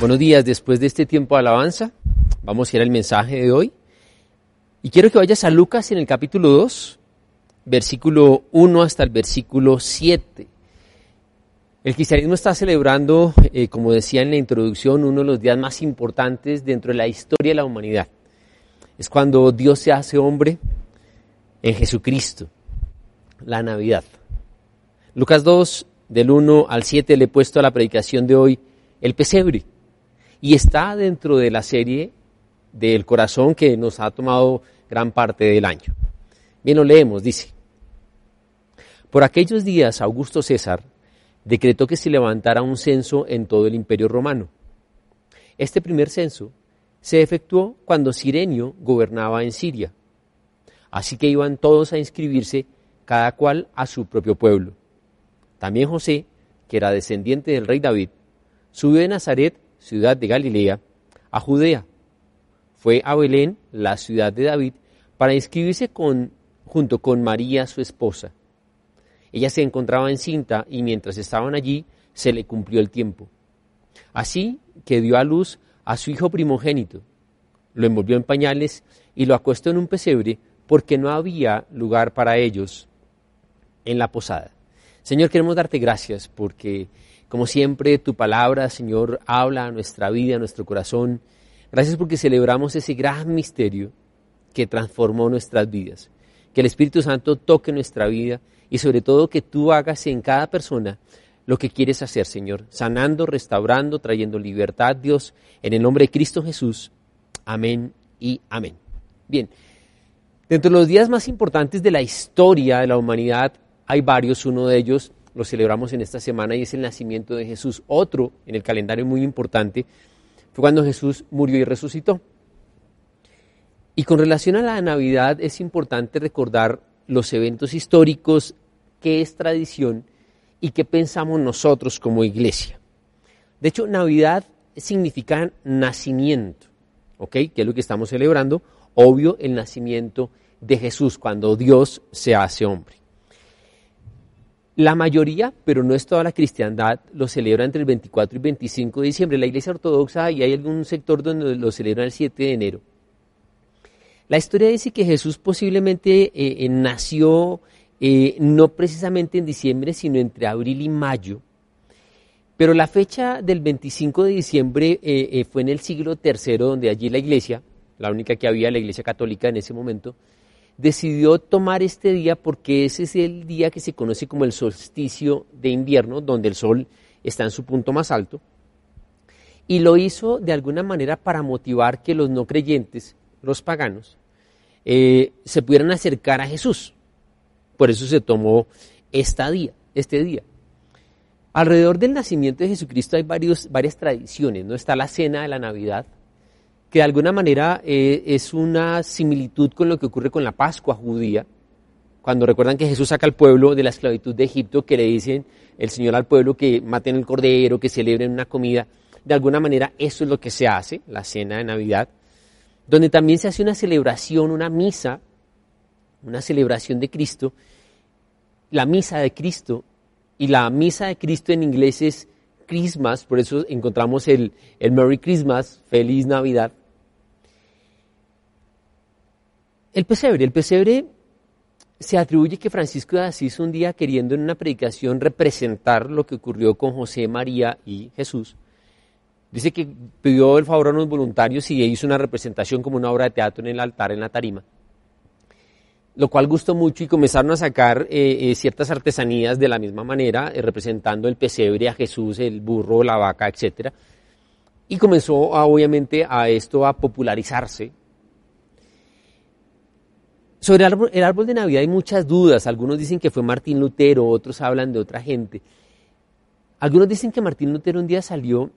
Buenos días, después de este tiempo de alabanza, vamos a ir al mensaje de hoy. Y quiero que vayas a Lucas en el capítulo 2, versículo 1 hasta el versículo 7. El cristianismo está celebrando, eh, como decía en la introducción, uno de los días más importantes dentro de la historia de la humanidad. Es cuando Dios se hace hombre en Jesucristo, la Navidad. Lucas 2, del 1 al 7, le he puesto a la predicación de hoy el pesebre. Y está dentro de la serie del corazón que nos ha tomado gran parte del año. Bien, lo leemos, dice. Por aquellos días, Augusto César decretó que se levantara un censo en todo el imperio romano. Este primer censo se efectuó cuando Sirenio gobernaba en Siria. Así que iban todos a inscribirse, cada cual a su propio pueblo. También José, que era descendiente del rey David, subió de Nazaret, ciudad de Galilea, a Judea. Fue a Belén, la ciudad de David, para inscribirse con, junto con María, su esposa. Ella se encontraba encinta y mientras estaban allí se le cumplió el tiempo. Así que dio a luz a su hijo primogénito, lo envolvió en pañales y lo acostó en un pesebre porque no había lugar para ellos en la posada. Señor, queremos darte gracias porque, como siempre, tu palabra, Señor, habla a nuestra vida, a nuestro corazón. Gracias porque celebramos ese gran misterio que transformó nuestras vidas. Que el Espíritu Santo toque nuestra vida y sobre todo que tú hagas en cada persona lo que quieres hacer, Señor, sanando, restaurando, trayendo libertad, Dios, en el nombre de Cristo Jesús. Amén y amén. Bien, dentro de los días más importantes de la historia de la humanidad, hay varios, uno de ellos lo celebramos en esta semana y es el nacimiento de Jesús. Otro en el calendario muy importante fue cuando Jesús murió y resucitó. Y con relación a la Navidad es importante recordar los eventos históricos, qué es tradición y qué pensamos nosotros como iglesia. De hecho, Navidad significa nacimiento, ¿ok? Que es lo que estamos celebrando. Obvio, el nacimiento de Jesús, cuando Dios se hace hombre. La mayoría, pero no es toda la cristiandad, lo celebra entre el 24 y 25 de diciembre. La iglesia ortodoxa y hay algún sector donde lo celebra el 7 de enero. La historia dice que Jesús posiblemente eh, eh, nació eh, no precisamente en diciembre, sino entre abril y mayo. Pero la fecha del 25 de diciembre fue en el siglo III, donde allí la iglesia, la única que había, la iglesia católica en ese momento, decidió tomar este día porque ese es el día que se conoce como el solsticio de invierno, donde el sol está en su punto más alto, y lo hizo de alguna manera para motivar que los no creyentes, los paganos, eh, se pudieran acercar a Jesús. Por eso se tomó esta día, este día. Alrededor del nacimiento de Jesucristo hay varios, varias tradiciones, ¿no? Está la cena de la Navidad, que de alguna manera eh, es una similitud con lo que ocurre con la Pascua judía, cuando recuerdan que Jesús saca al pueblo de la esclavitud de Egipto, que le dicen el Señor al pueblo que maten el cordero, que celebren una comida. De alguna manera eso es lo que se hace, la cena de Navidad, donde también se hace una celebración, una misa, una celebración de Cristo, la misa de Cristo, y la misa de Cristo en inglés es Christmas, por eso encontramos el, el Merry Christmas, Feliz Navidad, El pesebre, el pesebre se atribuye que Francisco de Asís un día queriendo en una predicación representar lo que ocurrió con José, María y Jesús, dice que pidió el favor a unos voluntarios y hizo una representación como una obra de teatro en el altar, en la tarima, lo cual gustó mucho y comenzaron a sacar eh, eh, ciertas artesanías de la misma manera, eh, representando el pesebre a Jesús, el burro, la vaca, etc. Y comenzó obviamente a esto a popularizarse sobre el árbol, de Navidad hay muchas dudas. Algunos dicen que fue Martín Lutero, otros hablan de otra gente. Algunos dicen que Martín Lutero un día salió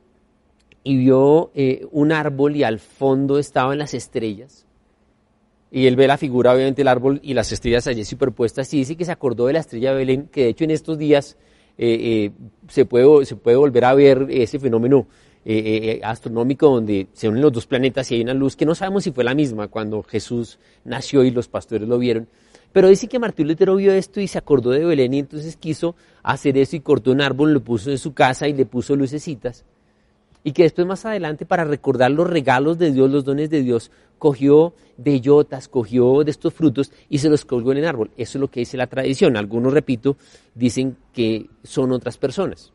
y vio eh, un árbol y al fondo estaban las estrellas. Y él ve la figura, obviamente, el árbol y las estrellas allí superpuestas y dice que se acordó de la estrella de Belén, que de hecho en estos días eh, eh, se, puede, se puede volver a ver ese fenómeno astronómico donde se unen los dos planetas y hay una luz que no sabemos si fue la misma cuando Jesús nació y los pastores lo vieron. Pero dice que Martín Lutero vio esto y se acordó de Belén y entonces quiso hacer eso y cortó un árbol, lo puso en su casa y le puso lucecitas y que después más adelante para recordar los regalos de Dios, los dones de Dios, cogió bellotas, cogió de estos frutos y se los colgó en el árbol. Eso es lo que dice la tradición. Algunos, repito, dicen que son otras personas.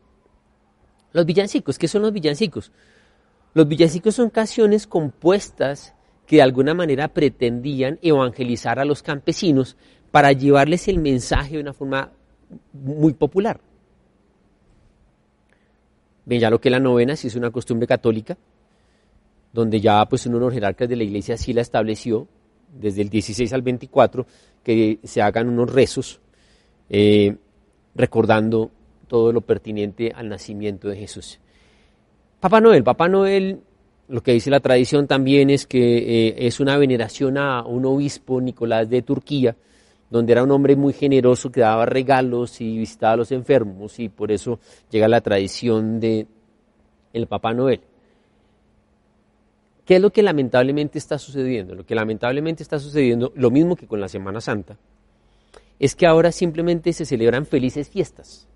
Los villancicos, ¿qué son los villancicos? Los villancicos son canciones compuestas que de alguna manera pretendían evangelizar a los campesinos para llevarles el mensaje de una forma muy popular. Bien, ya lo que la novena sí es una costumbre católica, donde ya pues uno de los jerarcas de la iglesia sí la estableció, desde el 16 al 24, que se hagan unos rezos eh, recordando todo lo pertinente al nacimiento de Jesús. Papá Noel, Papá Noel, lo que dice la tradición también es que eh, es una veneración a un obispo, Nicolás de Turquía, donde era un hombre muy generoso que daba regalos y visitaba a los enfermos y por eso llega la tradición de el Papá Noel. ¿Qué es lo que lamentablemente está sucediendo? Lo que lamentablemente está sucediendo, lo mismo que con la Semana Santa, es que ahora simplemente se celebran felices fiestas.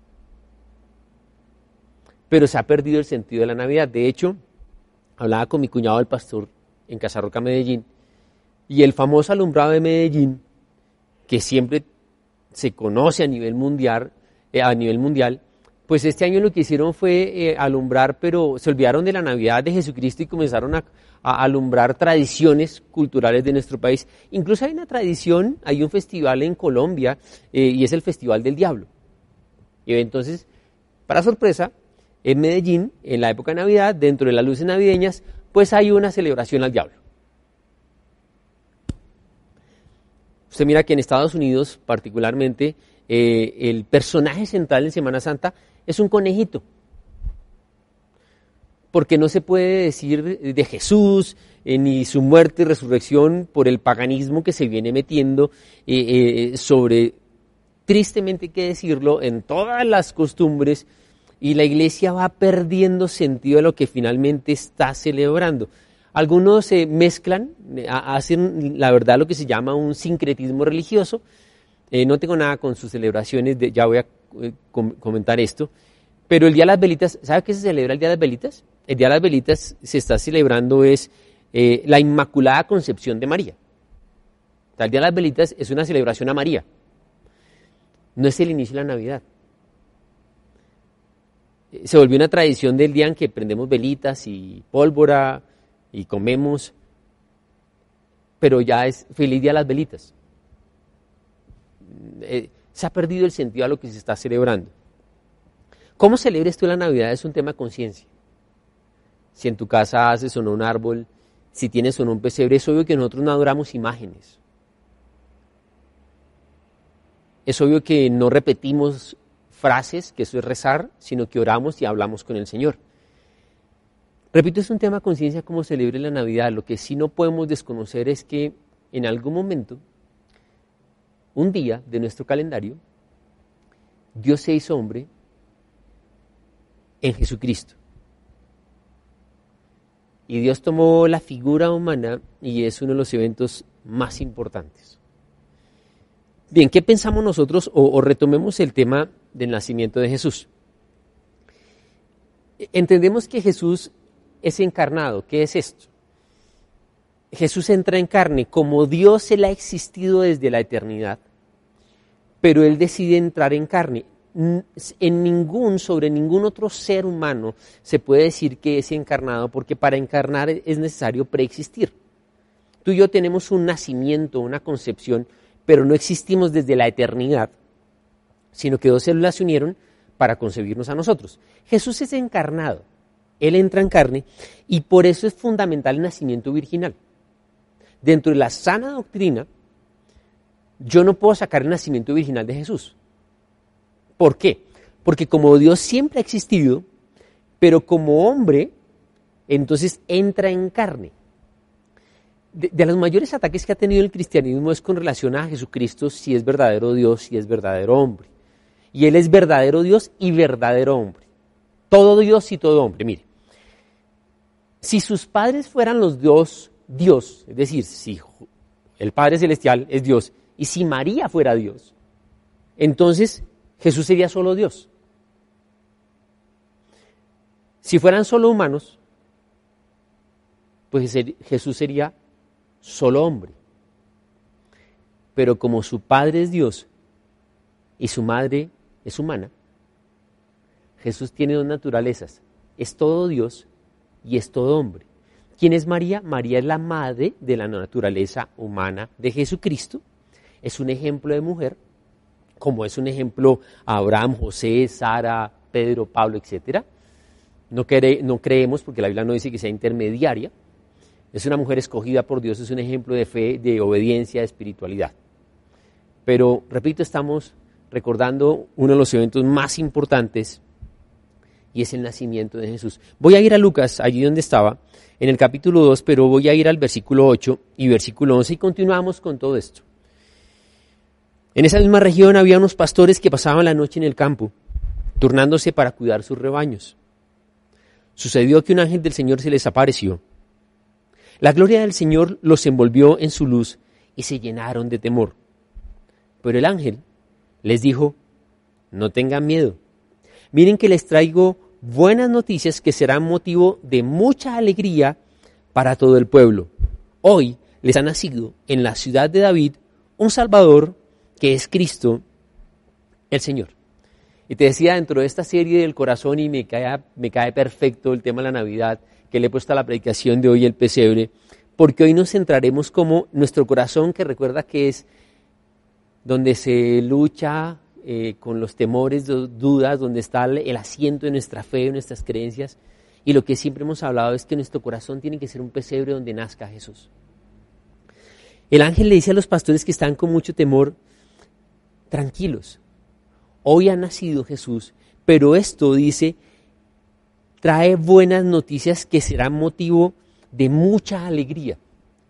Pero se ha perdido el sentido de la Navidad. De hecho, hablaba con mi cuñado el pastor en Casarroca, Medellín, y el famoso alumbrado de Medellín que siempre se conoce a nivel mundial, eh, a nivel mundial, pues este año lo que hicieron fue eh, alumbrar, pero se olvidaron de la Navidad de Jesucristo y comenzaron a, alumbrar tradiciones culturales de nuestro país. Incluso hay una tradición, hay un festival en Colombia eh, y es el Festival del Diablo. Y entonces, para sorpresa, en Medellín, en la época de Navidad, dentro de las luces navideñas, pues hay una celebración al diablo. Usted mira que en Estados Unidos, particularmente, eh, el personaje central en Semana Santa es un conejito. Porque no se puede decir de Jesús eh, ni su muerte y resurrección por el paganismo que se viene metiendo eh, sobre, tristemente hay que decirlo, en todas las costumbres y la iglesia va perdiendo sentido de lo que finalmente está celebrando. Algunos se mezclan, eh, hacen la verdad lo que se llama un sincretismo religioso. Eh, no tengo nada con sus celebraciones, ya voy a eh, comentar esto. Pero el Día de las Velitas, ¿sabe qué se celebra el Día de las Velitas? El Día de las Velitas se está celebrando es la Inmaculada Concepción de María. el Día de las Velitas es una celebración a María. No es el inicio de la Navidad. Se volvió una tradición del día en que prendemos velitas y pólvora, y comemos, pero ya es feliz día las velitas. Eh, se ha perdido el sentido a lo que se está celebrando. ¿Cómo celebres tú la Navidad? Es un tema de conciencia. Si en tu casa haces o no un árbol, si tienes o no un pesebre, es obvio que nosotros no adoramos imágenes. Es obvio que no repetimos frases, que eso es rezar, sino que oramos y hablamos con el Señor. Repito, es un tema de conciencia como celebre la Navidad. Lo que sí no podemos desconocer es que en algún momento, un día de nuestro calendario, Dios se hizo hombre en Jesucristo. Y Dios tomó la figura humana y es uno de los eventos más importantes. Bien, ¿qué pensamos nosotros? O, o retomemos el tema del nacimiento de Jesús. Entendemos que Jesús es encarnado. ¿Qué es esto? Jesús entra en carne como Dios él ha existido desde la eternidad, pero él decide entrar en carne. En ningún, sobre ningún otro ser humano se puede decir que es encarnado, porque para encarnar es necesario preexistir. Tú y yo tenemos un nacimiento, una concepción, pero no existimos desde la eternidad, sino que dos células se unieron para concebirnos a nosotros. Jesús es encarnado. Él entra en carne y por eso es fundamental el nacimiento virginal. Dentro de la sana doctrina, yo no puedo sacar el nacimiento virginal de Jesús. ¿Por qué? Porque como Dios siempre ha existido, pero como hombre entonces entra en carne. De, los mayores ataques que ha tenido el cristianismo es con relación a Jesucristo si es verdadero Dios, si es verdadero hombre. Y Él es verdadero Dios y verdadero hombre. Todo Dios y todo hombre. Mire, si sus padres fueran los Dios, Dios, es decir, si el Padre Celestial es Dios y si María fuera Dios, entonces Jesús sería solo Dios. Si fueran solo humanos, pues Jesús sería solo hombre. Pero como su padre es Dios y su madre es humana, Jesús tiene dos naturalezas. Es todo Dios y es todo hombre. ¿Quién es María? María es la madre de la naturaleza humana de Jesucristo. Es un ejemplo de mujer, como es un ejemplo Abraham, José, Sara, Pedro, Pablo, etc. No, no creemos, porque la Biblia no dice que sea intermediaria, es una mujer escogida por Dios, es un ejemplo de fe, de obediencia, de espiritualidad. Pero, repito, estamos recordando uno de los eventos más importantes y es el nacimiento de Jesús. Voy a ir a Lucas, allí donde estaba, en el capítulo 2, pero voy a ir al versículo 8 y versículo 11 y continuamos con todo esto. En esa misma región había unos pastores que pasaban la noche en el campo, turnándose para cuidar sus rebaños. Sucedió que un ángel del Señor se les apareció la gloria del Señor los envolvió en su luz y se llenaron de temor. Pero el ángel les dijo, no tengan miedo. Miren que les traigo buenas noticias que serán motivo de mucha alegría para todo el pueblo. Hoy les ha nacido en la ciudad de David un Salvador que es Cristo el Señor. Y te decía dentro de esta serie del corazón y me cae, me cae perfecto el tema de la Navidad, que le he puesto a la predicación de hoy el pesebre, porque hoy nos centraremos como nuestro corazón, que recuerda que es donde se lucha eh, con los temores, dudas, donde está el asiento de nuestra fe, de nuestras creencias. Y lo que siempre hemos hablado es que nuestro corazón tiene que ser un pesebre donde nazca Jesús. El ángel le dice a los pastores que están con mucho temor, tranquilos, hoy ha nacido Jesús, pero esto dice trae buenas noticias que serán motivo de mucha alegría.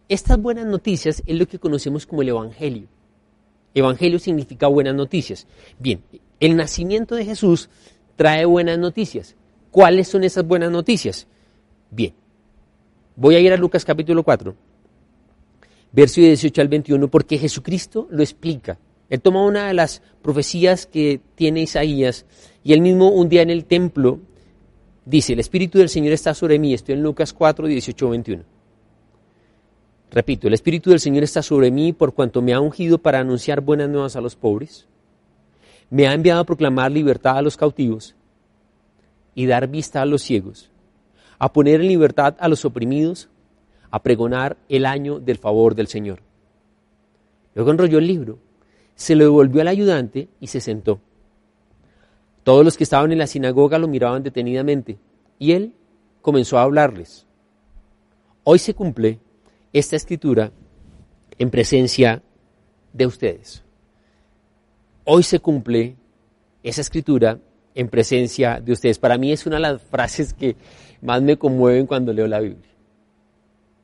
Estas buenas noticias es lo que conocemos como el Evangelio. Evangelio significa buenas noticias. Bien, el nacimiento de Jesús trae buenas noticias. ¿Cuáles son esas buenas noticias? Bien, voy a ir a Lucas capítulo 4, verso 18 al 21, porque Jesucristo lo explica. Él toma una de las profecías que tiene Isaías y él mismo un día en el templo Dice, el Espíritu del Señor está sobre mí. Estoy en Lucas 4, 18, 21. Repito, el Espíritu del Señor está sobre mí por cuanto me ha ungido para anunciar buenas nuevas a los pobres. Me ha enviado a proclamar libertad a los cautivos y dar vista a los ciegos, a poner en libertad a los oprimidos, a pregonar el año del favor del Señor. Luego enrolló el libro, se lo devolvió al ayudante y se sentó. Todos los que estaban en la sinagoga lo miraban detenidamente y él comenzó a hablarles. Hoy se cumple esta escritura en presencia de ustedes. Hoy se cumple esa escritura en presencia de ustedes. Para mí es una de las frases que más me conmueven cuando leo la Biblia.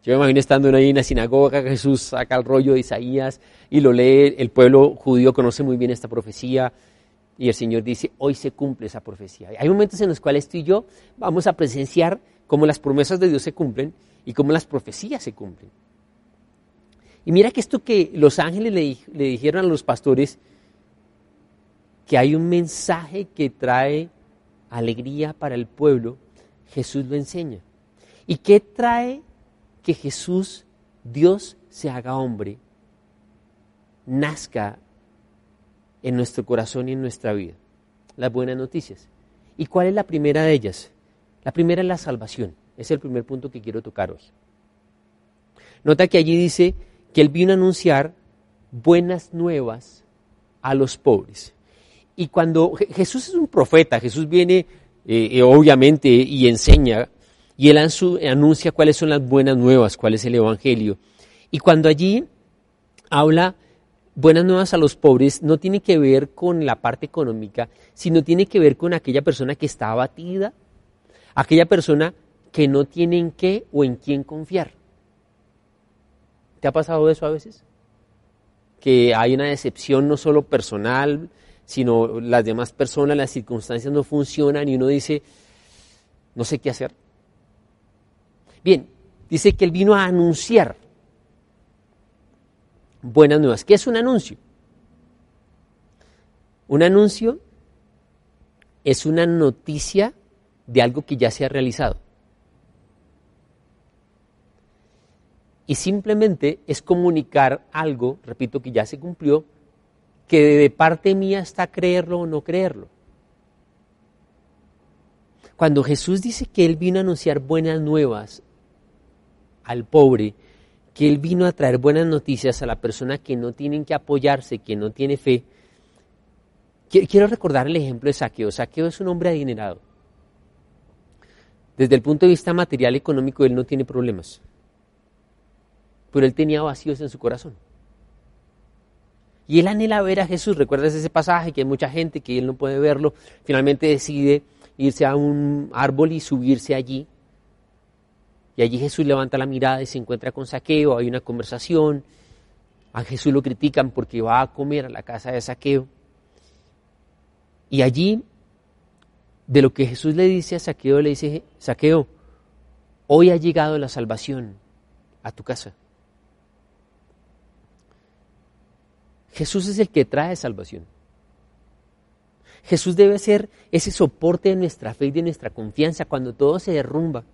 Yo me imagino estando ahí en la sinagoga, Jesús saca el rollo de Isaías y lo lee, el pueblo judío conoce muy bien esta profecía, y el Señor dice, hoy se cumple esa profecía. Hay momentos en los cuales tú y yo vamos a presenciar cómo las promesas de Dios se cumplen y cómo las profecías se cumplen. Y mira que esto que los ángeles le, le dijeron a los pastores, que hay un mensaje que trae alegría para el pueblo, Jesús lo enseña. ¿Y qué trae que Jesús, Dios, se haga hombre, nazca en nuestro corazón y en nuestra vida. Las buenas noticias. ¿Y cuál es la primera de ellas? La primera es la salvación. Es el primer punto que quiero tocar hoy. Nota que allí dice que él vino a anunciar buenas nuevas a los pobres. Y cuando Jesús es un profeta, Jesús viene eh, eh, obviamente y enseña, y él anuncia cuáles son las buenas nuevas, cuál es el Evangelio. Y cuando allí habla buenas nuevas a los pobres no tiene que ver con la parte económica, sino tiene que ver con aquella persona que está abatida, aquella persona que no tienen qué o en quién confiar. ¿Te ha pasado eso a veces? Que hay una decepción no solo personal, sino las demás personas, las circunstancias no funcionan y uno dice, no sé qué hacer. Bien, dice que él vino a anunciar buenas nuevas. ¿Qué es un anuncio? Un anuncio es una noticia de algo que ya se ha realizado. Y simplemente es comunicar algo, repito, que ya se cumplió, que de parte mía está creerlo o no creerlo. Cuando Jesús dice que Él vino a anunciar buenas nuevas al pobre, que Él vino a traer buenas noticias a la persona que no tienen que apoyarse, que no tiene fe, quiero recordar el ejemplo de Saqueo. Saqueo es un hombre adinerado. Desde el punto de vista material económico, él no tiene problemas. Pero él tenía vacíos en su corazón. Y él anhela ver a Jesús. ¿Recuerdas ese pasaje que hay mucha gente que él no puede verlo? Finalmente decide irse a un árbol y subirse allí. Y allí Jesús levanta la mirada y se encuentra con Saqueo. Hay una conversación. A Jesús lo critican porque va a comer a la casa de Saqueo. Y allí de lo que Jesús le dice a Saqueo, le dice, Saqueo, hoy ha llegado la salvación a tu casa. Jesús es el que trae salvación. Jesús debe ser ese soporte de nuestra fe y de nuestra confianza cuando todo se derrumba.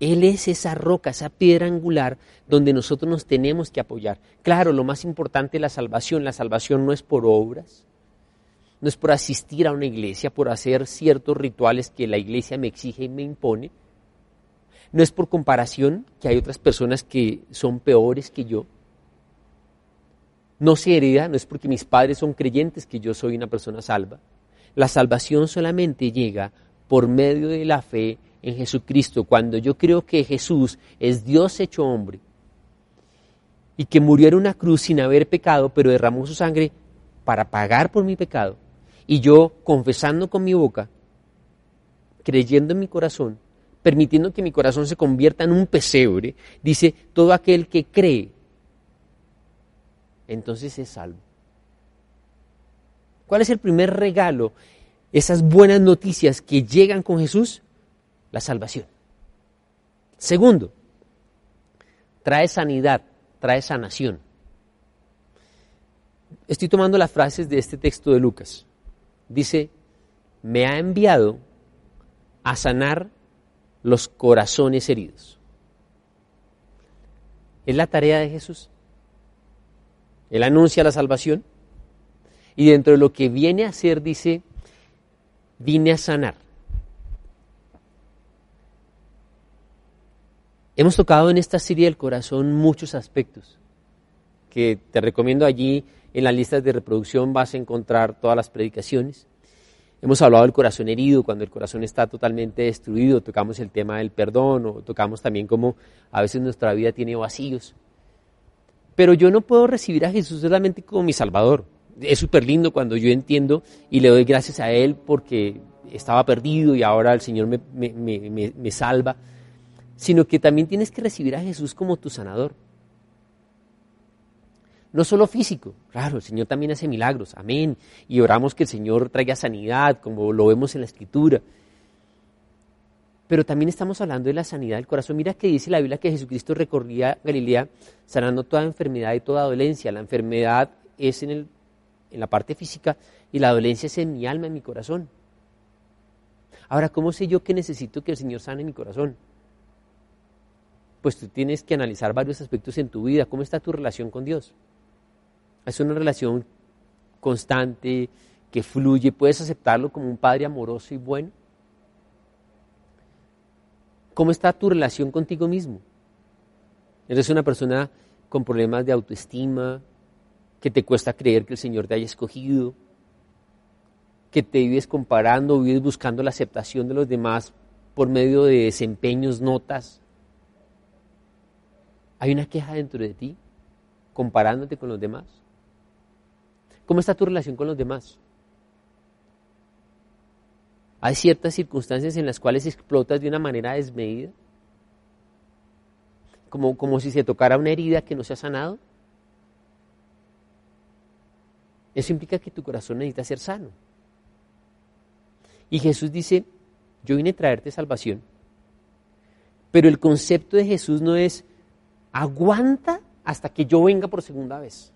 Él es esa roca, esa piedra angular donde nosotros nos tenemos que apoyar. Claro, lo más importante es la salvación. La salvación no es por obras, no es por asistir a una iglesia, por hacer ciertos rituales que la iglesia me exige y me impone. No es por comparación que hay otras personas que son peores que yo. No se hereda, no es porque mis padres son creyentes que yo soy una persona salva. La salvación solamente llega por medio de la fe en Jesucristo, cuando yo creo que Jesús es Dios hecho hombre y que murió en una cruz sin haber pecado, pero derramó su sangre para pagar por mi pecado y yo confesando con mi boca, creyendo en mi corazón, permitiendo que mi corazón se convierta en un pesebre, dice, todo aquel que cree, entonces es salvo. ¿Cuál es el primer regalo? Esas buenas noticias que llegan con Jesús, la salvación. Segundo, trae sanidad, trae sanación. Estoy tomando las frases de este texto de Lucas dice, me ha enviado a sanar los corazones heridos. Es la tarea de Jesús. Él anuncia la salvación y dentro de lo que viene a hacer dice, vine a sanar. Hemos tocado en esta serie del corazón muchos aspectos que te recomiendo allí en las listas de reproducción vas a encontrar todas las predicaciones. Hemos hablado del corazón herido, cuando el corazón está totalmente destruido, tocamos el tema del perdón o tocamos también cómo a veces nuestra vida tiene vacíos. Pero yo no puedo recibir a Jesús solamente como mi Salvador. Es súper lindo cuando yo entiendo y le doy gracias a Él porque estaba perdido y ahora el Señor me, me salva, sino que también tienes que recibir a Jesús como tu sanador. No solo físico, claro, el Señor también hace milagros, amén. Y oramos que el Señor traiga sanidad, como lo vemos en la Escritura. Pero también estamos hablando de la sanidad del corazón. Mira que dice la Biblia que Jesucristo recorría Galilea sanando toda enfermedad y toda dolencia. La enfermedad es en, el, en la parte física y la dolencia es en mi alma, en mi corazón. Ahora, ¿cómo sé yo que necesito que el Señor sane mi corazón? Pues tú tienes que analizar varios aspectos en tu vida. ¿Cómo está tu relación con Dios? Es una relación constante, que fluye. ¿Puedes aceptarlo como un padre amoroso y bueno? ¿Cómo está tu relación contigo mismo? ¿Eres una persona con problemas de autoestima, que te cuesta creer que el Señor te haya escogido, que te vives comparando, vives buscando la aceptación de los demás por medio de desempeños, notas? ¿Hay una queja dentro de ti comparándote con los demás? ¿Cómo está tu relación con los demás? Hay ciertas circunstancias en las cuales explotas de una manera desmedida, como, como si se tocara una herida que no se ha sanado. Eso implica que tu corazón necesita ser sano. Y Jesús dice, yo vine a traerte salvación. Pero el concepto de Jesús no es aguanta hasta que yo venga por segunda vez.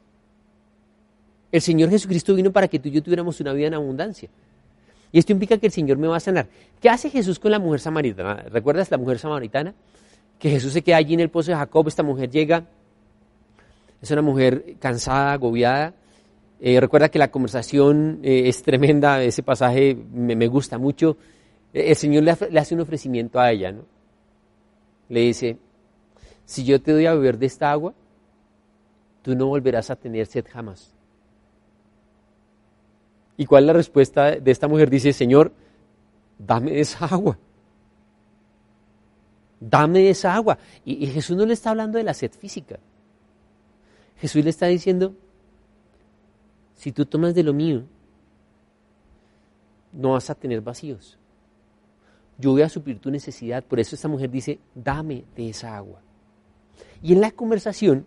El Señor Jesucristo vino para que tú y yo tuviéramos una vida en abundancia. Y esto implica que el Señor me va a sanar. ¿Qué hace Jesús con la mujer samaritana? ¿Recuerdas la mujer samaritana? Que Jesús se queda allí en el pozo de Jacob, esta mujer llega, es una mujer cansada, agobiada. Eh, recuerda que la conversación eh, es tremenda, ese pasaje me, gusta mucho. Eh, el Señor le, le hace un ofrecimiento a ella, ¿no? Le dice, si yo te doy a beber de esta agua, tú no volverás a tener sed jamás. ¿Y cuál es la respuesta de esta mujer? Dice, Señor, dame esa agua. Dame esa agua. Y, Jesús no le está hablando de la sed física. Jesús le está diciendo, si tú tomas de lo mío, no vas a tener vacíos. Yo voy a suplir tu necesidad. Por eso esta mujer dice, dame de esa agua. Y en la conversación,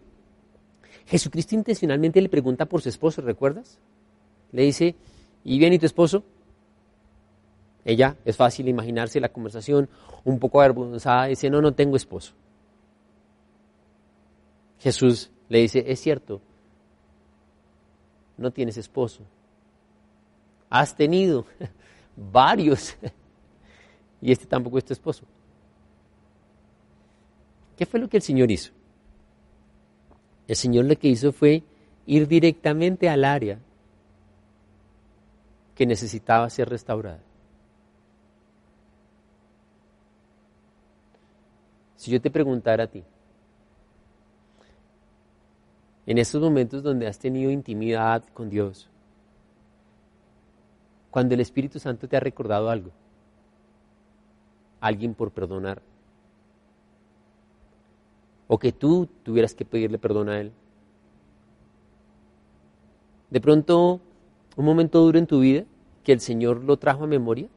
Jesucristo intencionalmente le pregunta por su esposo, ¿recuerdas? Le dice, ¿y bien y tu esposo? Ella, es fácil imaginarse la conversación, un poco avergonzada, dice, no, no tengo esposo. Jesús le dice, es cierto, no tienes esposo. Has tenido varios y este tampoco es tu esposo. ¿Qué fue lo que el Señor hizo? El Señor lo que hizo fue ir directamente al área que necesitaba ser restaurada. Si yo te preguntara a ti, en estos momentos donde has tenido intimidad con Dios, cuando el Espíritu Santo te ha recordado algo, alguien por perdonar, o que tú tuvieras que pedirle perdón a Él. De pronto, un momento duro en tu vida que el Señor lo trajo a memoria,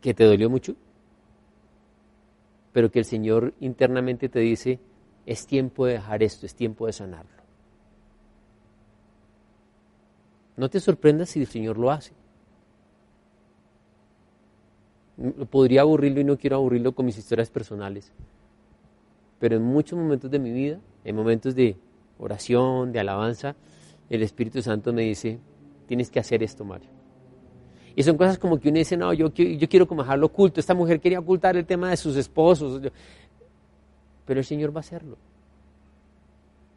que te dolió mucho, pero que el Señor internamente te dice, es tiempo de dejar esto, es tiempo de sanarlo. No te sorprendas si el Señor lo hace. podría aburrirlo y no quiero aburrirlo con mis historias personales. Pero en muchos momentos de mi vida, en momentos de oración, de alabanza, el Espíritu Santo me dice, tienes que hacer esto, Mario. Y son cosas como que uno dice, no, yo, yo quiero como dejarlo oculto. Esta mujer quería ocultar el tema de sus esposos. Pero el Señor va a hacerlo.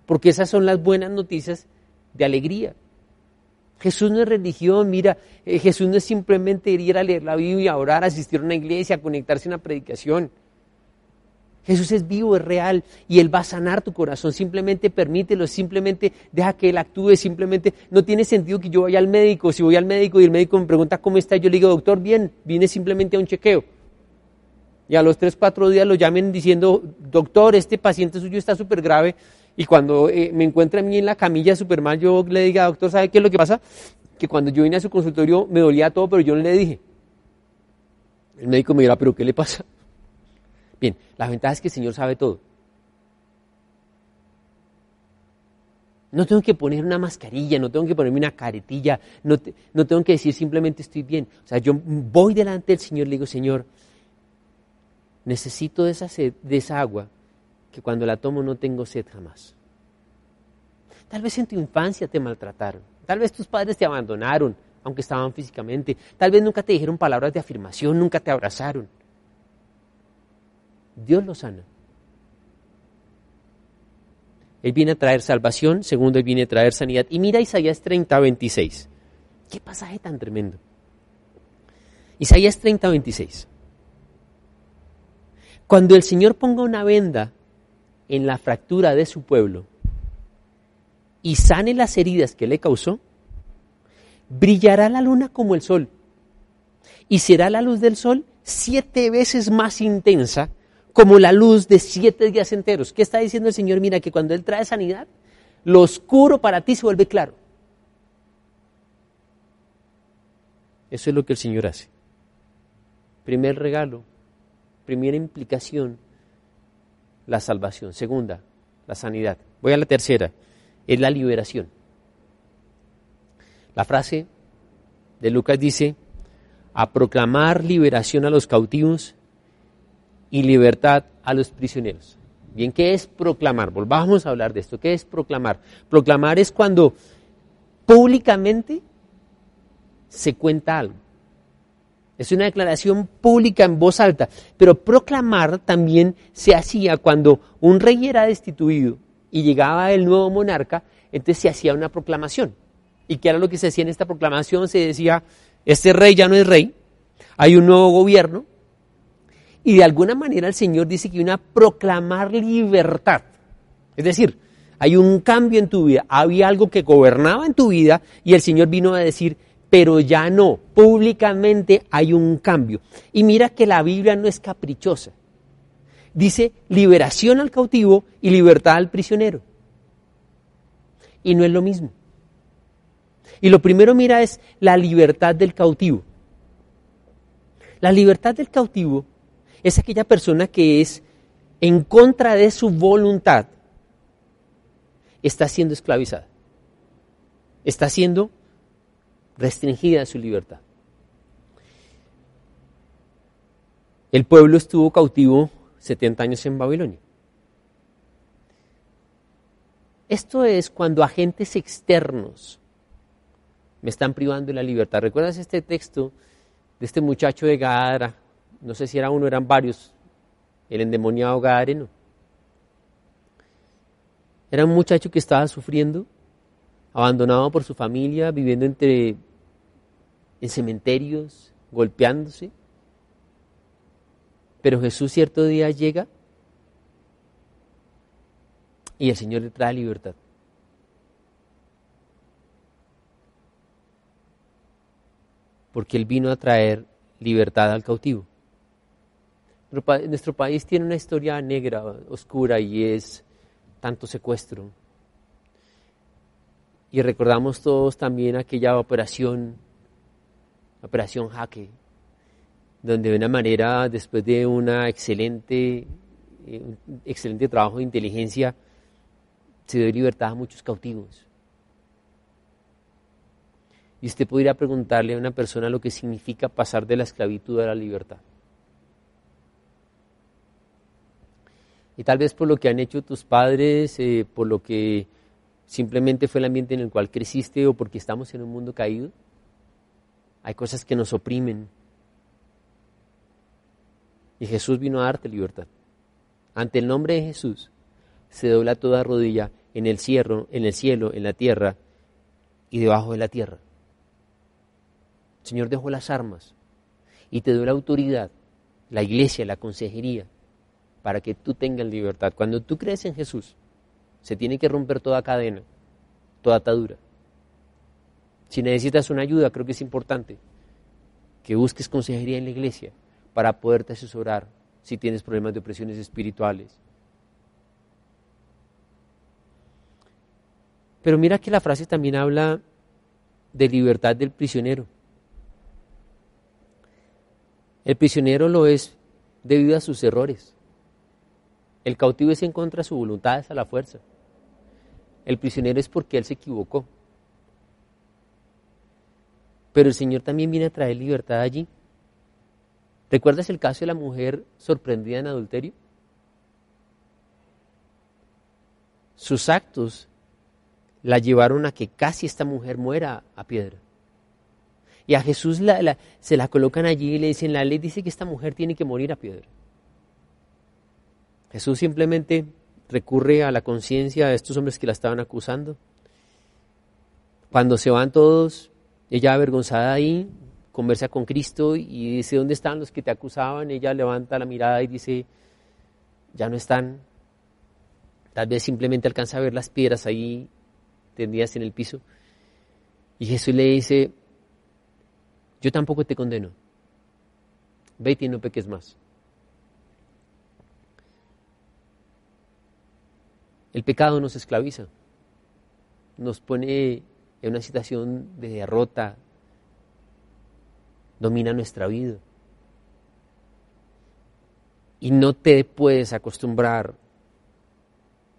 Porque esas son las buenas noticias de alegría. Jesús no es religión, mira, eh, Jesús no es simplemente ir a leer la Biblia, orar, asistir a una iglesia, conectarse a una predicación. Jesús es vivo, es real y Él va a sanar tu corazón. Simplemente permítelo, simplemente deja que Él actúe, simplemente no tiene sentido que yo vaya al médico. Si voy al médico y el médico me pregunta cómo está, yo le digo, doctor, bien, vine simplemente a un chequeo. Y a los tres, cuatro días lo llamen diciendo, doctor, este paciente suyo está súper grave, y cuando eh, me encuentra a mí en la camilla super mal, yo le diga, doctor, ¿sabe qué es lo que pasa? Que cuando yo vine a su consultorio me dolía todo, pero yo no le dije. El médico me dirá, ¿pero qué le pasa? Bien, la ventaja es que el Señor sabe todo. No tengo que poner una mascarilla, no tengo que ponerme una caretilla, no, no tengo que decir simplemente estoy bien. O sea, yo voy delante del Señor y le digo, Señor, necesito de esa, de esa agua que cuando la tomo no tengo sed jamás. Tal vez en tu infancia te maltrataron, tal vez tus padres te abandonaron, aunque estaban físicamente, tal vez nunca te dijeron palabras de afirmación, nunca te abrazaron. Dios lo sana. Él viene a traer salvación, segundo, Él viene a traer sanidad. Y mira Isaías 30, 26. ¿Qué pasaje tan tremendo? Isaías 30, 26. Cuando el Señor ponga una venda en la fractura de su pueblo y sane las heridas que le causó, brillará la luna como el sol y será la luz del sol siete veces más intensa como la luz de siete días enteros. ¿Qué está diciendo el Señor? Mira que cuando Él trae sanidad, lo oscuro para ti se vuelve claro. Eso es lo que el Señor hace. Primer regalo, primera implicación, la salvación. Segunda, la sanidad. Voy a la tercera, es la liberación. La frase de Lucas dice, a proclamar liberación a los cautivos y libertad a los prisioneros. Bien, ¿qué es proclamar? Volvamos a hablar de esto. ¿Qué es proclamar? Proclamar es cuando públicamente se cuenta algo. Es una declaración pública en voz alta, pero proclamar también se hacía cuando un rey era destituido y llegaba el nuevo monarca, entonces se hacía una proclamación. ¿Y qué era lo que se hacía en esta proclamación? Se decía, este rey ya no es rey, hay un nuevo gobierno, y de alguna manera el Señor dice que una proclamar libertad. Es decir, hay un cambio en tu vida, había algo que gobernaba en tu vida y el Señor vino a decir, pero ya no, públicamente hay un cambio. Y mira que la Biblia no es caprichosa. Dice liberación al cautivo y libertad al prisionero. Y no es lo mismo. Y lo primero, mira, es la libertad del cautivo. La libertad del cautivo es aquella persona que es en contra de su voluntad, está siendo esclavizada, está siendo restringida su libertad. El pueblo estuvo cautivo 70 años en Babilonia. Esto es cuando agentes externos me están privando de la libertad. ¿Recuerdas este texto de este muchacho de Gadara no sé si era uno, eran varios, el endemoniado Gadareno. Era un muchacho que estaba sufriendo, abandonado por su familia, viviendo entre en cementerios, golpeándose. Pero Jesús cierto día llega y el Señor le trae libertad. Porque Él vino a traer libertad al cautivo. Nuestro país tiene una historia negra, oscura, y es tanto secuestro. Y recordamos todos también aquella operación, operación Jaque, donde de una manera, después de una excelente, un excelente trabajo de inteligencia, se dio libertad a muchos cautivos. Y usted podría preguntarle a una persona lo que significa pasar de la esclavitud a la libertad. Y tal vez por lo que han hecho tus padres, eh, por lo que simplemente fue el ambiente en el cual creciste o porque estamos en un mundo caído, hay cosas que nos oprimen. Y Jesús vino a darte libertad. Ante el nombre de Jesús se dobla toda rodilla en el cielo, en el cielo, en la tierra y debajo de la tierra. El Señor dejó las armas y te dio la autoridad, la iglesia, la consejería, para que tú tengas libertad. Cuando tú crees en Jesús, se tiene que romper toda cadena, toda atadura. Si necesitas una ayuda, creo que es importante que busques consejería en la iglesia para poderte asesorar si tienes problemas de opresiones espirituales. Pero mira que la frase también habla de libertad del prisionero. El prisionero lo es debido a sus errores. El cautivo es en contra de su voluntad, es a la fuerza. El prisionero es porque él se equivocó. Pero el Señor también viene a traer libertad allí. ¿Recuerdas el caso de la mujer sorprendida en adulterio? Sus actos la llevaron a que casi esta mujer muera a piedra. Y a Jesús se la colocan allí y le dicen, la ley dice que esta mujer tiene que morir a piedra. Jesús simplemente recurre a la conciencia de estos hombres que la estaban acusando. Cuando se van todos, ella avergonzada ahí, conversa con Cristo y dice, ¿dónde están los que te acusaban? Ella levanta la mirada y dice, ya no están. Tal vez simplemente alcanza a ver las piedras ahí tendidas en el piso. Y Jesús le dice, yo tampoco te condeno. Vete y no peques más. El pecado nos esclaviza, nos pone en una situación de derrota, domina nuestra vida. Y no te puedes acostumbrar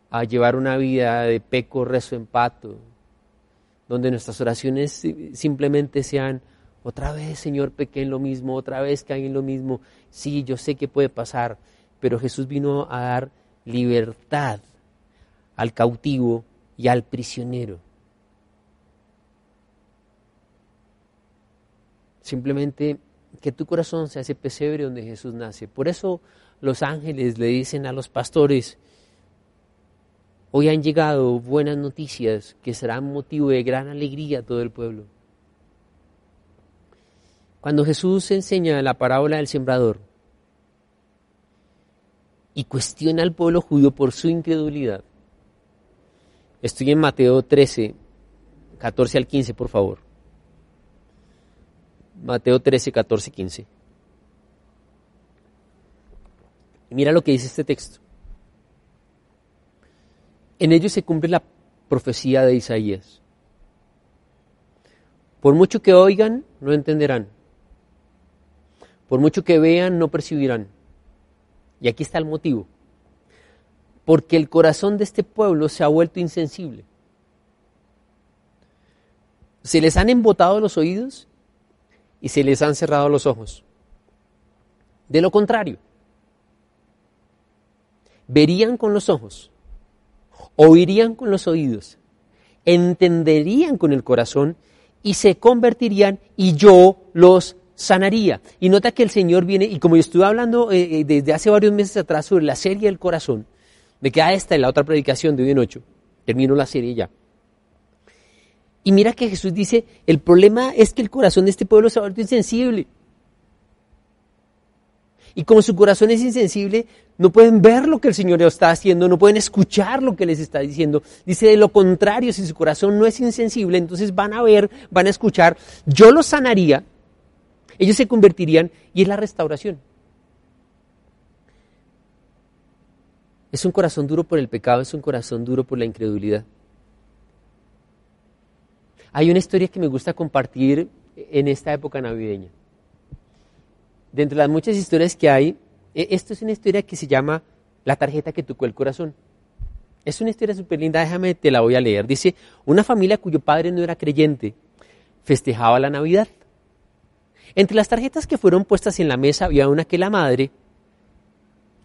a llevar una vida de peco, rezo, empato, donde nuestras oraciones simplemente sean, otra vez, Señor, pequé en lo mismo, otra vez caí en lo mismo. Sí, yo sé que puede pasar, pero Jesús vino a dar libertad al cautivo y al prisionero. Simplemente que tu corazón sea ese pesebre donde Jesús nace. Por eso los ángeles le dicen a los pastores, hoy han llegado buenas noticias que serán motivo de gran alegría a todo el pueblo. Cuando Jesús enseña la parábola del sembrador y cuestiona al pueblo judío por su incredulidad, estoy en Mateo 13, 14 al 15, por favor. Mateo 13, 14, 15. Y mira lo que dice este texto. En ellos se cumple la profecía de Isaías. Por mucho que oigan, no entenderán. Por mucho que vean, no percibirán. Y aquí está el motivo. Porque el corazón de este pueblo se ha vuelto insensible. Se les han embotado los oídos y se les han cerrado los ojos. De lo contrario, verían con los ojos, oirían con los oídos, entenderían con el corazón y se convertirían y yo los sanaría. Y nota que el Señor viene, y como yo estuve hablando eh, eh, desde hace varios meses atrás sobre la serie del corazón, me queda esta en la otra predicación de hoy en ocho, termino la serie ya. Y mira que Jesús dice, el problema es que el corazón de este pueblo se ha vuelto insensible. Y como su corazón es insensible, no pueden ver lo que el Señor está haciendo, no pueden escuchar lo que les está diciendo. Dice de lo contrario, si su corazón no es insensible, entonces van a ver, van a escuchar. Yo los sanaría, ellos se convertirían y es la restauración. Es un corazón duro por el pecado, es un corazón duro por la incredulidad. Hay una historia que me gusta compartir en esta época navideña. De entre las muchas historias que hay, e, esto es una historia que se llama La tarjeta que tocó el corazón. Es una historia súper linda, déjame, te la voy a leer. Dice, una familia cuyo padre no era creyente festejaba la Navidad. Entre las tarjetas que fueron puestas en la mesa había una que la madre,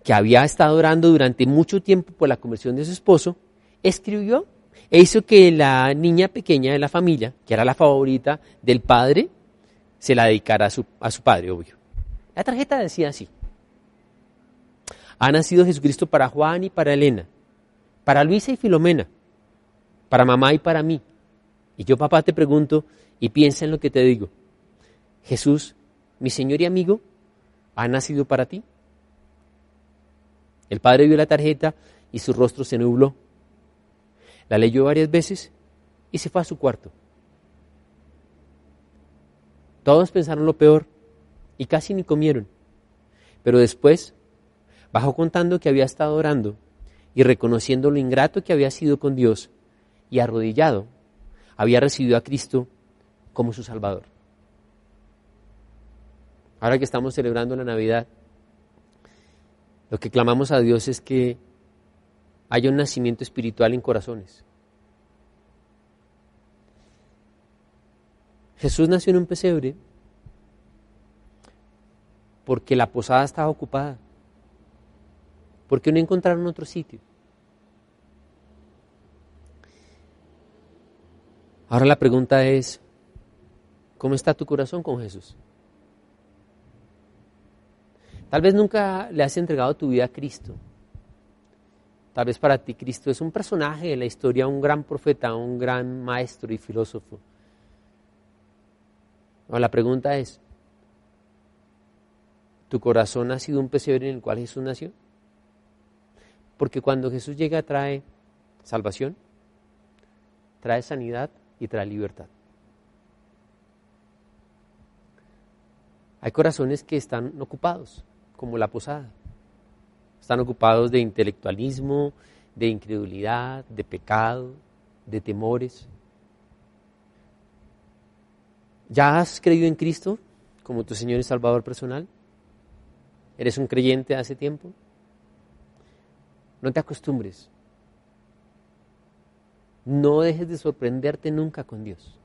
que había estado orando durante mucho tiempo por la conversión de su esposo, escribió e hizo que la niña pequeña de la familia, que era la favorita del padre, se la dedicara a su, a su padre, obvio. La tarjeta decía así. Ha nacido Jesucristo para Juan y para Elena, para Luisa y Filomena, para mamá y para mí. Y yo, papá, te pregunto y piensa en lo que te digo. Jesús, mi Señor y amigo, ha nacido para ti. El padre vio la tarjeta y su rostro se nubló. La leyó varias veces y se fue a su cuarto. Todos pensaron lo peor y casi ni comieron. Pero después bajó contando que había estado orando y reconociendo lo ingrato que había sido con Dios y arrodillado, había recibido a Cristo como su Salvador. Ahora que estamos celebrando la Navidad, lo que clamamos a Dios es que haya un nacimiento espiritual en corazones. Jesús nació en un pesebre porque la posada estaba ocupada, porque no encontraron otro sitio. Ahora la pregunta es, ¿cómo está tu corazón con Jesús? Tal vez nunca le has entregado tu vida a Cristo. Tal vez para ti Cristo es un personaje de la historia, un gran profeta, un gran maestro y filósofo. Ahora la pregunta es, ¿tu corazón ha sido un pesebre en el cual Jesús nació? Porque cuando Jesús llega trae salvación, trae sanidad y trae libertad. Hay corazones que están ocupados, como la posada. Están ocupados de intelectualismo, de incredulidad, de pecado, de temores. ¿Ya has creído en Cristo como tu Señor y Salvador personal? ¿Eres un creyente hace tiempo? No te acostumbres. No dejes de sorprenderte nunca con Dios.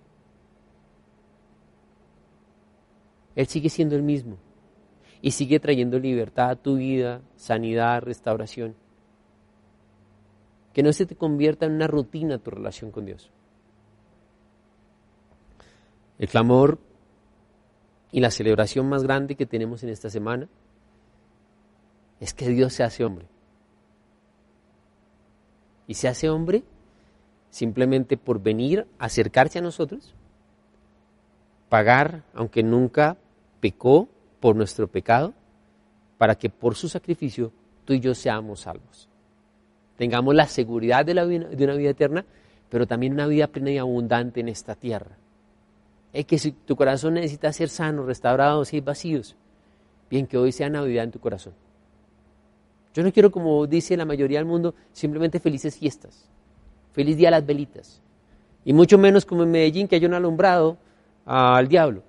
Él sigue siendo el mismo y sigue trayendo libertad a tu vida, sanidad, restauración. Que no se te convierta en una rutina tu relación con Dios. El clamor y la celebración más grande que tenemos en esta semana es que Dios se hace hombre. Y se hace hombre simplemente por venir a acercarse a nosotros, pagar, aunque nunca pecó, por nuestro pecado, para que por su sacrificio tú y yo seamos salvos. Tengamos la seguridad de, la vida, de una vida eterna, pero también una vida plena y abundante en esta tierra. Es que si tu corazón necesita ser sano, restaurado, si vacíos, bien que hoy sea Navidad en tu corazón. Yo no quiero, como dice la mayoría del mundo, simplemente felices fiestas. Feliz día a las velitas. Y mucho menos como en Medellín, que hay un alumbrado al diablo.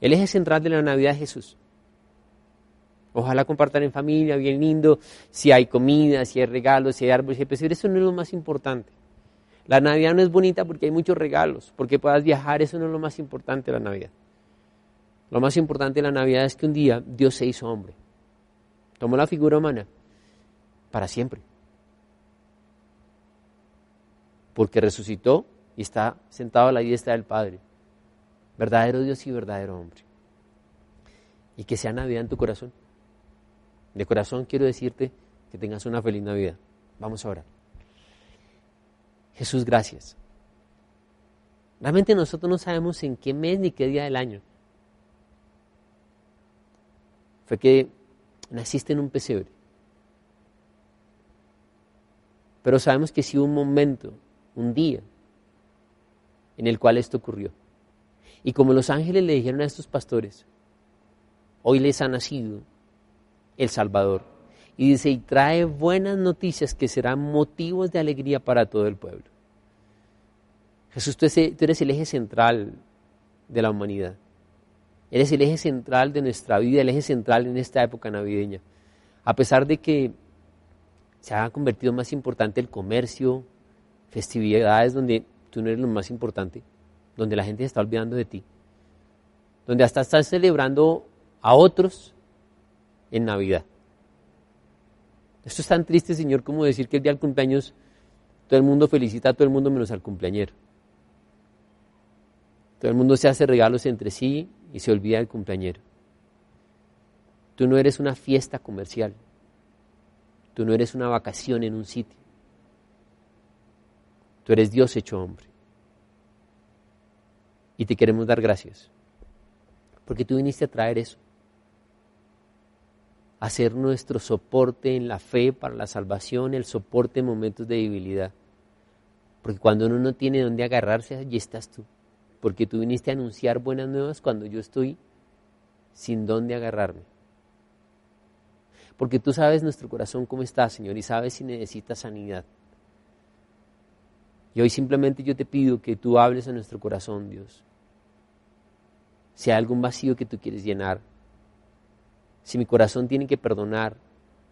El eje central de la Navidad es Jesús. Ojalá compartan en familia, bien lindo, si hay comida, si hay regalos, si hay árboles, si hay pesebres, eso no es lo más importante. La Navidad no es bonita porque hay muchos regalos, porque puedas viajar, eso no es lo más importante de la Navidad. Lo más importante de la Navidad es que un día Dios se hizo hombre. Tomó la figura humana para siempre. Porque resucitó y está sentado a la diestra del Padre verdadero Dios y verdadero hombre. Y que sea Navidad en tu corazón. De corazón quiero decirte que tengas una feliz Navidad. Vamos a orar. Jesús, gracias. Realmente nosotros no sabemos en qué mes ni qué día del año. Fue que naciste en un pesebre. Pero sabemos que sí hubo un momento, un día, en el cual esto ocurrió. Y como los ángeles le dijeron a estos pastores, hoy les ha nacido el Salvador. Y dice, y trae buenas noticias que serán motivos de alegría para todo el pueblo. Jesús, tú eres el eje central de la humanidad. Eres el eje central de nuestra vida, el eje central en esta época navideña. A pesar de que se ha convertido más importante el comercio, festividades donde tú no eres lo más importante, donde la gente se está olvidando de ti, donde hasta estás celebrando a otros en Navidad. Esto es tan triste, Señor, como decir que el día del cumpleaños todo el mundo felicita a todo el mundo menos al cumpleañero. Todo el mundo se hace regalos entre sí y se olvida del cumpleañero. Tú no eres una fiesta comercial. Tú no eres una vacación en un sitio. Tú eres Dios hecho hombre. Y te queremos dar gracias. Porque tú viniste a traer eso. A ser nuestro soporte en la fe para la salvación, el soporte en momentos de debilidad. Porque cuando uno no tiene dónde agarrarse, allí estás tú. Porque tú viniste a anunciar buenas nuevas cuando yo estoy sin dónde agarrarme. Porque tú sabes nuestro corazón cómo está, Señor, y sabes si necesita sanidad. Y hoy simplemente yo te pido que tú hables a nuestro corazón, Dios si hay algún vacío que tú quieres llenar, si mi corazón tiene que perdonar,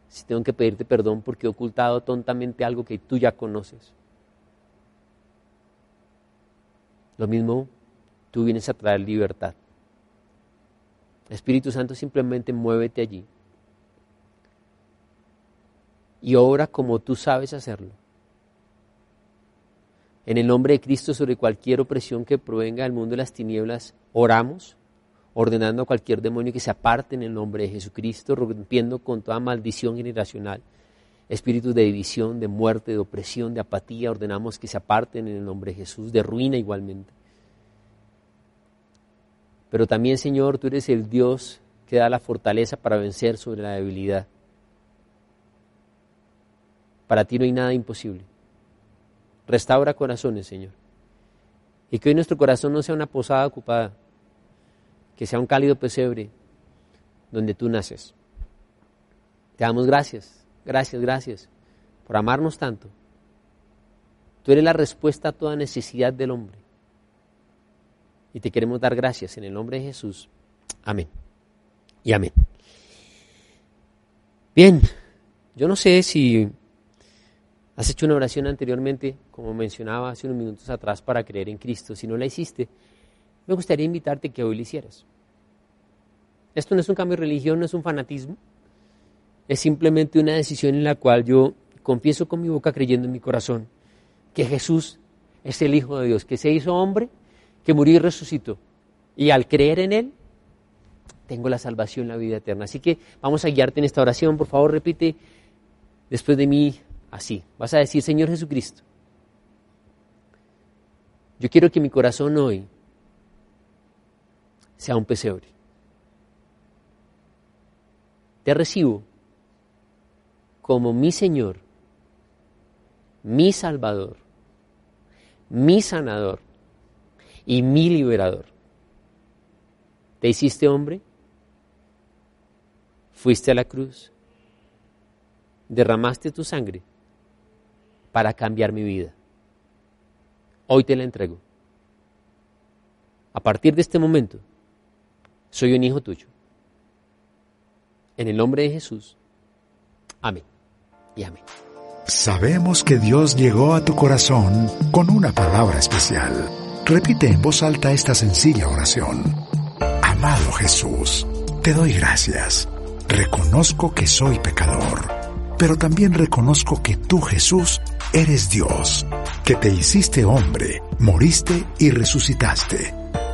si tengo que pedirte perdón porque he ocultado tontamente algo que tú ya conoces. Lo mismo, tú vienes a traer libertad. Espíritu Santo, simplemente muévete allí y obra como tú sabes hacerlo. En el nombre de Cristo, sobre cualquier opresión que provenga del mundo de las tinieblas, oramos ordenando a cualquier demonio que se aparte en el nombre de Jesucristo, rompiendo con toda maldición generacional. Espíritus de división, de muerte, de opresión, de apatía, ordenamos que se aparten en el nombre de Jesús, de ruina igualmente. Pero también, Señor, tú eres el Dios que da la fortaleza para vencer sobre la debilidad. Para ti no hay nada imposible. Restaura corazones, Señor. Y que hoy nuestro corazón no sea una posada ocupada, que sea un cálido pesebre donde tú naces. Te damos gracias, gracias, gracias por amarnos tanto. Tú eres la respuesta a toda necesidad del hombre. y te queremos dar gracias en el nombre de Jesús. Amén. Y amén. Bien, yo no sé si has hecho una oración anteriormente, como mencionaba hace unos minutos atrás, para creer en Cristo. Si no la hiciste, me gustaría invitarte que hoy lo hicieras. Esto no es un cambio de religión, no es un fanatismo. Es simplemente una decisión en la cual yo confieso con mi boca creyendo en mi corazón que Jesús es el Hijo de Dios, que se hizo hombre, que murió y resucitó. Y al creer en Él, tengo la salvación, la vida eterna. Así que vamos a guiarte en esta oración. Por favor, repite después de mí así. Vas a decir, Señor Jesucristo, yo quiero que mi corazón hoy sea un pesebre. Te recibo como mi Señor, mi Salvador, mi sanador y mi liberador. Te hiciste hombre Fuiste a la cruz, derramaste tu sangre para cambiar mi vida. Hoy te la entrego. A partir de este momento, soy un hijo tuyo. En el nombre de Jesús. Amén. Y amén. Sabemos que Dios llegó a tu corazón con una palabra especial. Repite en voz alta esta sencilla oración. Amado Jesús, te doy gracias reconozco que soy pecador, pero también reconozco que tú, Jesús, eres Dios, que te hiciste hombre, moriste y resucitaste.